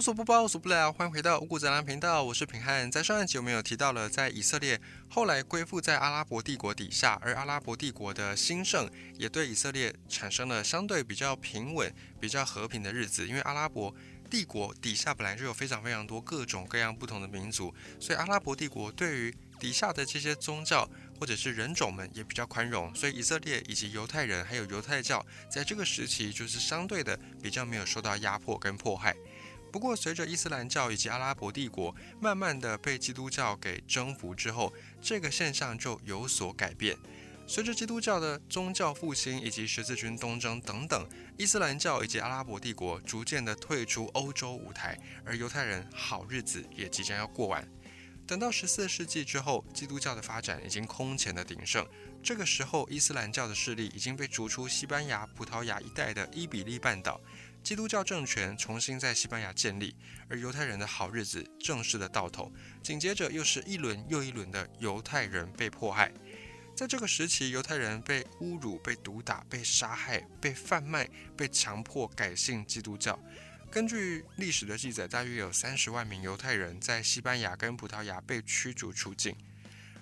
无所不包，无所不聊，欢迎回到五谷杂粮频道，我是平汉。在上一集我们有提到了，在以色列后来归附在阿拉伯帝国底下，而阿拉伯帝国的兴盛也对以色列产生了相对比较平稳、比较和平的日子。因为阿拉伯帝国底下本来就有非常非常多各种各样不同的民族，所以阿拉伯帝国对于底下的这些宗教或者是人种们也比较宽容，所以以色列以及犹太人还有犹太教在这个时期就是相对的比较没有受到压迫跟迫害。不过，随着伊斯兰教以及阿拉伯帝国慢慢的被基督教给征服之后，这个现象就有所改变。随着基督教的宗教复兴以及十字军东征等等，伊斯兰教以及阿拉伯帝国逐渐的退出欧洲舞台，而犹太人好日子也即将要过完。等到十四世纪之后，基督教的发展已经空前的鼎盛，这个时候伊斯兰教的势力已经被逐出西班牙、葡萄牙一带的伊比利半岛。基督教政权重新在西班牙建立，而犹太人的好日子正式的到头。紧接着又是一轮又一轮的犹太人被迫害。在这个时期，犹太人被侮辱、被毒打、被杀害、被贩卖、被强迫改信基督教。根据历史的记载，大约有三十万名犹太人在西班牙跟葡萄牙被驱逐出境。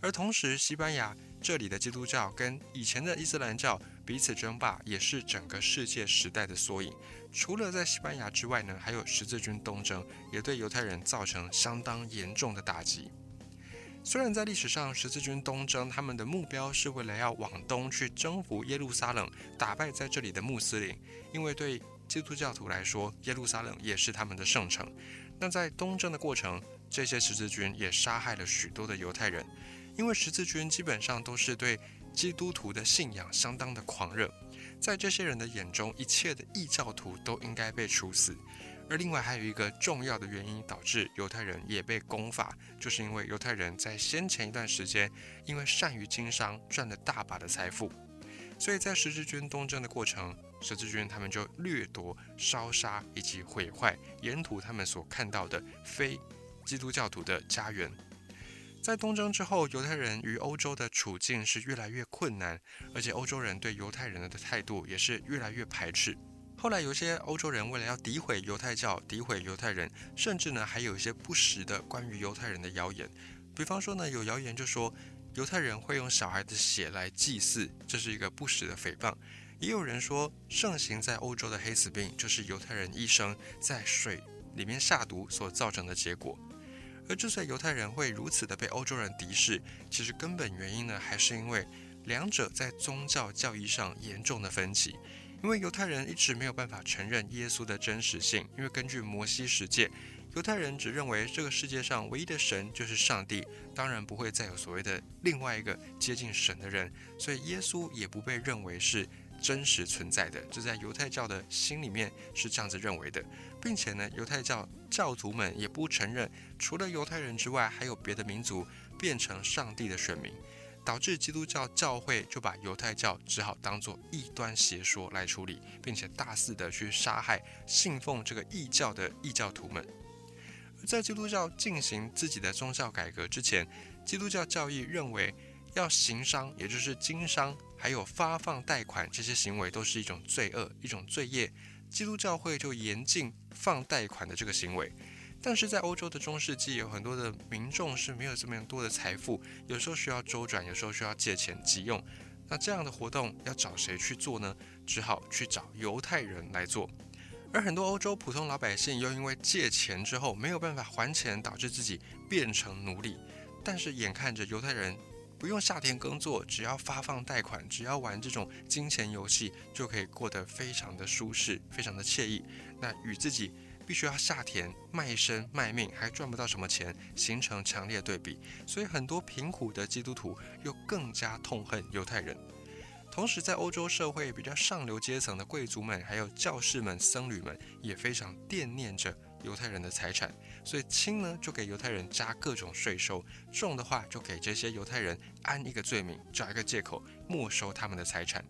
而同时，西班牙这里的基督教跟以前的伊斯兰教彼此争霸，也是整个世界时代的缩影。除了在西班牙之外呢，还有十字军东征，也对犹太人造成相当严重的打击。虽然在历史上十字军东征，他们的目标是为了要往东去征服耶路撒冷，打败在这里的穆斯林，因为对基督教徒来说，耶路撒冷也是他们的圣城。那在东征的过程，这些十字军也杀害了许多的犹太人，因为十字军基本上都是对基督徒的信仰相当的狂热。在这些人的眼中，一切的异教徒都应该被处死。而另外还有一个重要的原因，导致犹太人也被攻伐，就是因为犹太人在先前一段时间，因为善于经商，赚了大把的财富，所以在十字军东征的过程，十字军他们就掠夺、烧杀以及毁坏沿途他们所看到的非基督教徒的家园。在东征之后，犹太人与欧洲的处境是越来越困难，而且欧洲人对犹太人的态度也是越来越排斥。后来，有些欧洲人为了要诋毁犹太教、诋毁犹太人，甚至呢还有一些不实的关于犹太人的谣言。比方说呢，有谣言就说犹太人会用小孩的血来祭祀，这是一个不实的诽谤。也有人说，盛行在欧洲的黑死病就是犹太人医生在水里面下毒所造成的结果。而之所以犹太人会如此的被欧洲人敌视，其实根本原因呢，还是因为两者在宗教教义上严重的分歧。因为犹太人一直没有办法承认耶稣的真实性，因为根据摩西十诫，犹太人只认为这个世界上唯一的神就是上帝，当然不会再有所谓的另外一个接近神的人，所以耶稣也不被认为是真实存在的。这在犹太教的心里面是这样子认为的。并且呢，犹太教教徒们也不承认除了犹太人之外，还有别的民族变成上帝的选民，导致基督教教会就把犹太教只好当做异端邪说来处理，并且大肆的去杀害信奉这个异教的异教徒们。在基督教进行自己的宗教改革之前，基督教教义认为要行商，也就是经商，还有发放贷款这些行为都是一种罪恶，一种罪业。基督教会就严禁放贷款的这个行为，但是在欧洲的中世纪，有很多的民众是没有这么多的财富，有时候需要周转，有时候需要借钱急用。那这样的活动要找谁去做呢？只好去找犹太人来做。而很多欧洲普通老百姓又因为借钱之后没有办法还钱，导致自己变成奴隶。但是眼看着犹太人。不用下田耕作，只要发放贷款，只要玩这种金钱游戏，就可以过得非常的舒适，非常的惬意。那与自己必须要下田卖身卖命，还赚不到什么钱，形成强烈对比。所以很多贫苦的基督徒又更加痛恨犹太人。同时，在欧洲社会比较上流阶层的贵族们，还有教士们、僧侣们，也非常惦念着。犹太人的财产，所以轻呢就给犹太人加各种税收，重的话就给这些犹太人安一个罪名，找一个借口没收他们的财产。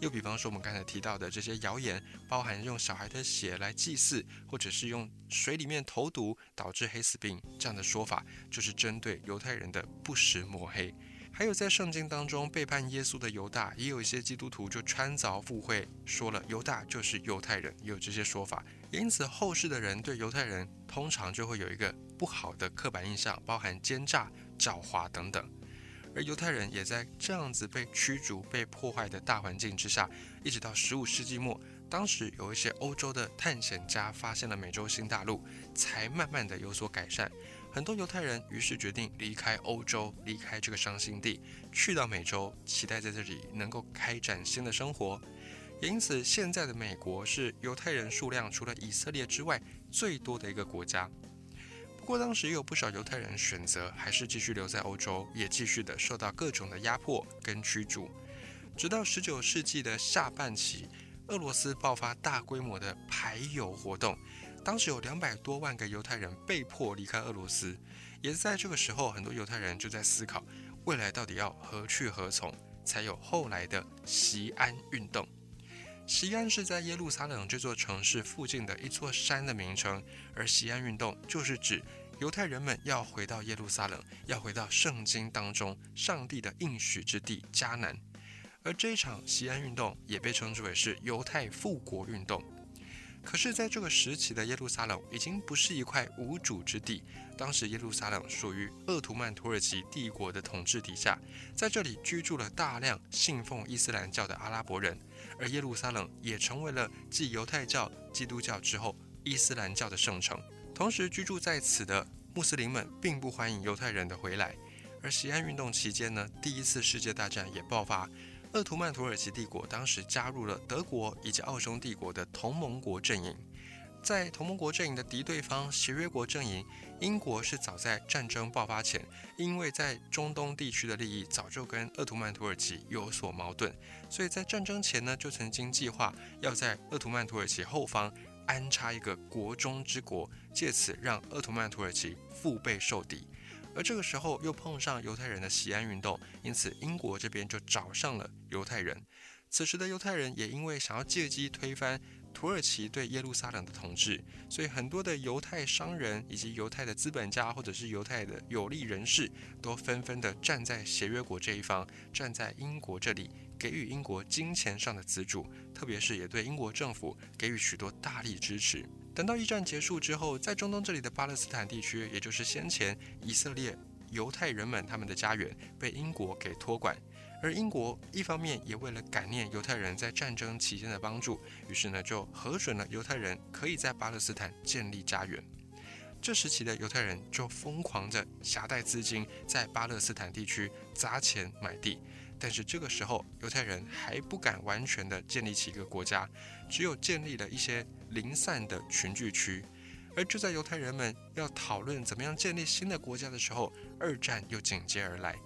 又比方说我们刚才提到的这些谣言，包含用小孩的血来祭祀，或者是用水里面投毒导致黑死病这样的说法，就是针对犹太人的不实抹黑。还有在圣经当中背叛耶稣的犹大，也有一些基督徒就穿凿附会，说了犹大就是犹太人，也有这些说法。因此后世的人对犹太人通常就会有一个不好的刻板印象，包含奸诈、狡猾等等。而犹太人也在这样子被驱逐、被破坏的大环境之下，一直到十五世纪末，当时有一些欧洲的探险家发现了美洲新大陆，才慢慢的有所改善。很多犹太人于是决定离开欧洲，离开这个伤心地，去到美洲，期待在这里能够开展新的生活。也因此，现在的美国是犹太人数量除了以色列之外最多的一个国家。不过，当时也有不少犹太人选择还是继续留在欧洲，也继续的受到各种的压迫跟驱逐。直到十九世纪的下半期，俄罗斯爆发大规模的排犹活动。当时有两百多万个犹太人被迫离开俄罗斯，也是在这个时候，很多犹太人就在思考未来到底要何去何从，才有后来的西安运动。西安是在耶路撒冷这座城市附近的一座山的名称，而西安运动就是指犹太人们要回到耶路撒冷，要回到圣经当中上帝的应许之地迦南。而这一场西安运动也被称之为是犹太复国运动。可是，在这个时期的耶路撒冷已经不是一块无主之地。当时，耶路撒冷属于鄂图曼土耳其帝国的统治底下，在这里居住了大量信奉伊斯兰教的阿拉伯人，而耶路撒冷也成为了继犹太教、基督教之后伊斯兰教的圣城。同时，居住在此的穆斯林们并不欢迎犹太人的回来。而西安运动期间呢，第一次世界大战也爆发。鄂图曼土耳其帝国当时加入了德国以及奥匈帝国的同盟国阵营，在同盟国阵营的敌对方协约国阵营，英国是早在战争爆发前，因为在中东地区的利益早就跟鄂图曼土耳其有所矛盾，所以在战争前呢，就曾经计划要在鄂图曼土耳其后方安插一个国中之国，借此让鄂图曼土耳其腹背受敌。而这个时候又碰上犹太人的西安运动，因此英国这边就找上了犹太人。此时的犹太人也因为想要借机推翻土耳其对耶路撒冷的统治，所以很多的犹太商人以及犹太的资本家或者是犹太的有利人士，都纷纷的站在协约国这一方，站在英国这里，给予英国金钱上的资助，特别是也对英国政府给予许多大力支持。等到一战结束之后，在中东这里的巴勒斯坦地区，也就是先前以色列犹太人们他们的家园，被英国给托管。而英国一方面也为了感念犹太人在战争期间的帮助，于是呢就核准了犹太人可以在巴勒斯坦建立家园。这时期的犹太人就疯狂地携带资金在巴勒斯坦地区砸钱买地。但是这个时候，犹太人还不敢完全的建立起一个国家，只有建立了一些零散的群聚区。而就在犹太人们要讨论怎么样建立新的国家的时候，二战又紧接而来。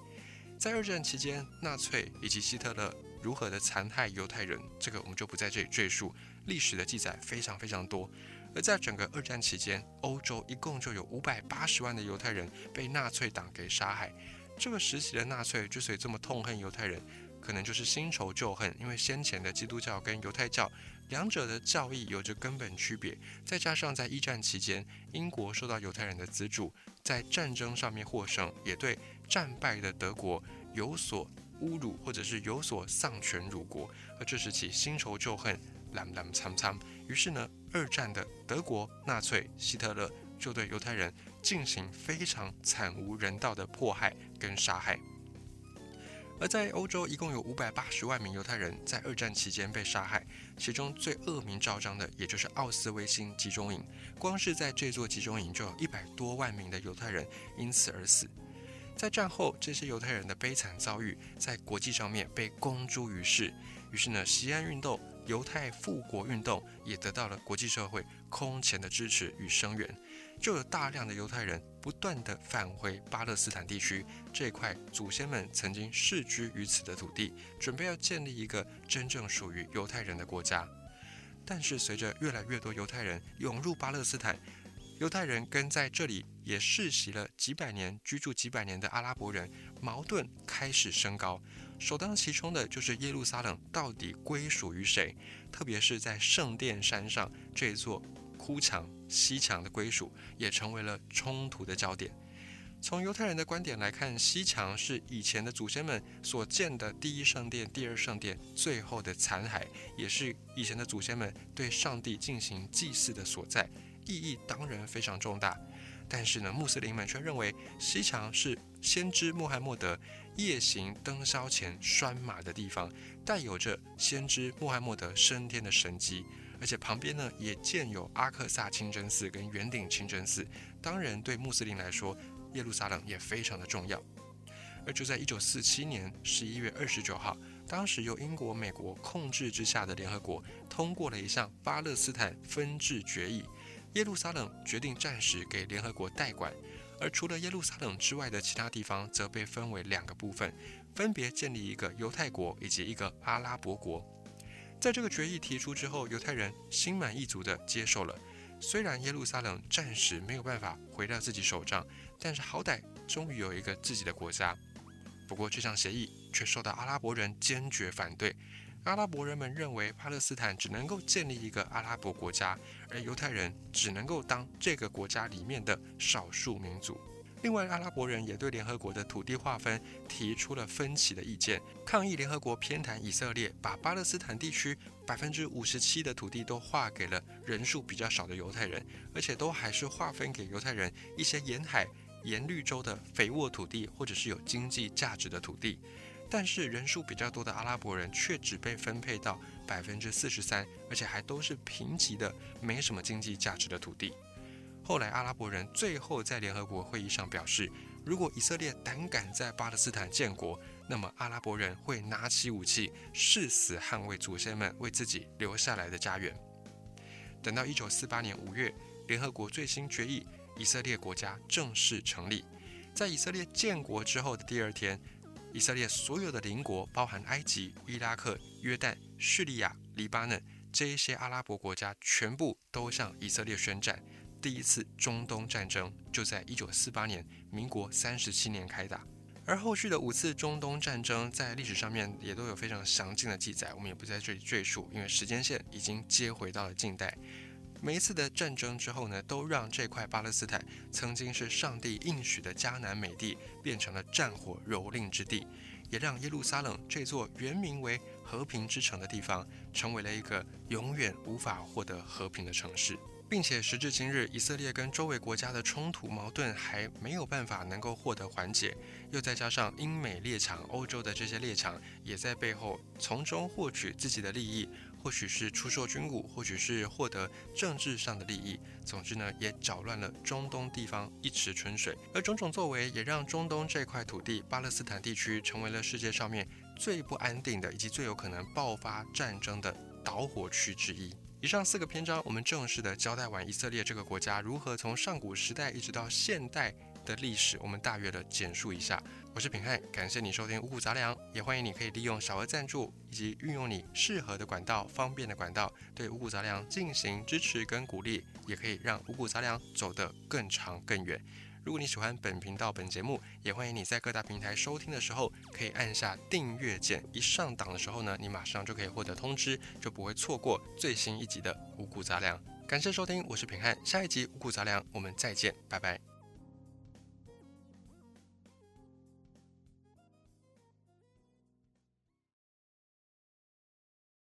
在二战期间，纳粹以及希特勒如何的残害犹太人，这个我们就不在这里赘述。历史的记载非常非常多。而在整个二战期间，欧洲一共就有五百八十万的犹太人被纳粹党给杀害。这个时期的纳粹之所以这么痛恨犹太人，可能就是新仇旧恨，因为先前的基督教跟犹太教两者的教义有着根本区别，再加上在一战期间，英国受到犹太人的资助，在战争上面获胜，也对战败的德国有所侮辱，或者是有所丧权辱国，而这时起新仇旧恨，蓝蓝苍苍。于是呢，二战的德国纳粹希特勒就对犹太人。进行非常惨无人道的迫害跟杀害，而在欧洲一共有五百八十万名犹太人在二战期间被杀害，其中最恶名昭彰的也就是奥斯威辛集中营，光是在这座集中营就有一百多万名的犹太人因此而死。在战后，这些犹太人的悲惨遭遇在国际上面被公诸于世，于是呢，西安运动、犹太复国运动也得到了国际社会空前的支持与声援。就有大量的犹太人不断的返回巴勒斯坦地区这块祖先们曾经世居于此的土地，准备要建立一个真正属于犹太人的国家。但是随着越来越多犹太人涌入巴勒斯坦，犹太人跟在这里也世袭了几百年、居住几百年的阿拉伯人矛盾开始升高。首当其冲的就是耶路撒冷到底归属于谁？特别是在圣殿山上这座。哭墙、西墙的归属也成为了冲突的焦点。从犹太人的观点来看，西墙是以前的祖先们所建的第一圣殿、第二圣殿最后的残骸，也是以前的祖先们对上帝进行祭祀的所在，意义当然非常重大。但是呢，穆斯林们却认为西墙是先知穆罕默德夜行登霄前拴马的地方，带有着先知穆罕默德升天的神迹。而且旁边呢也建有阿克萨清真寺跟圆顶清真寺，当然对穆斯林来说，耶路撒冷也非常的重要。而就在一九四七年十一月二十九号，当时由英国、美国控制之下的联合国通过了一项巴勒斯坦分治决议，耶路撒冷决定暂时给联合国代管，而除了耶路撒冷之外的其他地方则被分为两个部分，分别建立一个犹太国以及一个阿拉伯国。在这个决议提出之后，犹太人心满意足地接受了。虽然耶路撒冷暂时没有办法回到自己手上，但是好歹终于有一个自己的国家。不过这项协议却受到阿拉伯人坚决反对。阿拉伯人们认为巴勒斯坦只能够建立一个阿拉伯国家，而犹太人只能够当这个国家里面的少数民族。另外，阿拉伯人也对联合国的土地划分提出了分歧的意见，抗议联合国偏袒以色列，把巴勒斯坦地区百分之五十七的土地都划给了人数比较少的犹太人，而且都还是划分给犹太人一些沿海、沿绿洲的肥沃土地，或者是有经济价值的土地。但是人数比较多的阿拉伯人却只被分配到百分之四十三，而且还都是贫瘠的、没什么经济价值的土地。后来，阿拉伯人最后在联合国会议上表示，如果以色列胆敢在巴勒斯坦建国，那么阿拉伯人会拿起武器，誓死捍卫祖先们为自己留下来的家园。等到一九四八年五月，联合国最新决议，以色列国家正式成立。在以色列建国之后的第二天，以色列所有的邻国，包含埃及、伊拉克、约旦、叙利亚、黎巴嫩这一些阿拉伯国家，全部都向以色列宣战。第一次中东战争就在一九四八年，民国三十七年开打，而后续的五次中东战争在历史上面也都有非常详尽的记载，我们也不在这里赘述，因为时间线已经接回到了近代。每一次的战争之后呢，都让这块巴勒斯坦曾经是上帝应许的迦南美地，变成了战火蹂躏之地，也让耶路撒冷这座原名为和平之城的地方，成为了一个永远无法获得和平的城市。并且时至今日，以色列跟周围国家的冲突矛盾还没有办法能够获得缓解，又再加上英美列强、欧洲的这些列强也在背后从中获取自己的利益，或许是出售军武，或许是获得政治上的利益。总之呢，也搅乱了中东地方一池春水。而种种作为，也让中东这块土地——巴勒斯坦地区，成为了世界上面最不安定的，以及最有可能爆发战争的导火区之一。以上四个篇章，我们正式的交代完以色列这个国家如何从上古时代一直到现代的历史，我们大约的简述一下。我是品汉，感谢你收听五谷杂粮，也欢迎你可以利用小额赞助以及运用你适合的管道、方便的管道，对五谷杂粮进行支持跟鼓励，也可以让五谷杂粮走得更长更远。如果你喜欢本频道本节目，也欢迎你在各大平台收听的时候，可以按下订阅键。一上档的时候呢，你马上就可以获得通知，就不会错过最新一集的五谷杂粮。感谢收听，我是平汉，下一集五谷杂粮，我们再见，拜拜。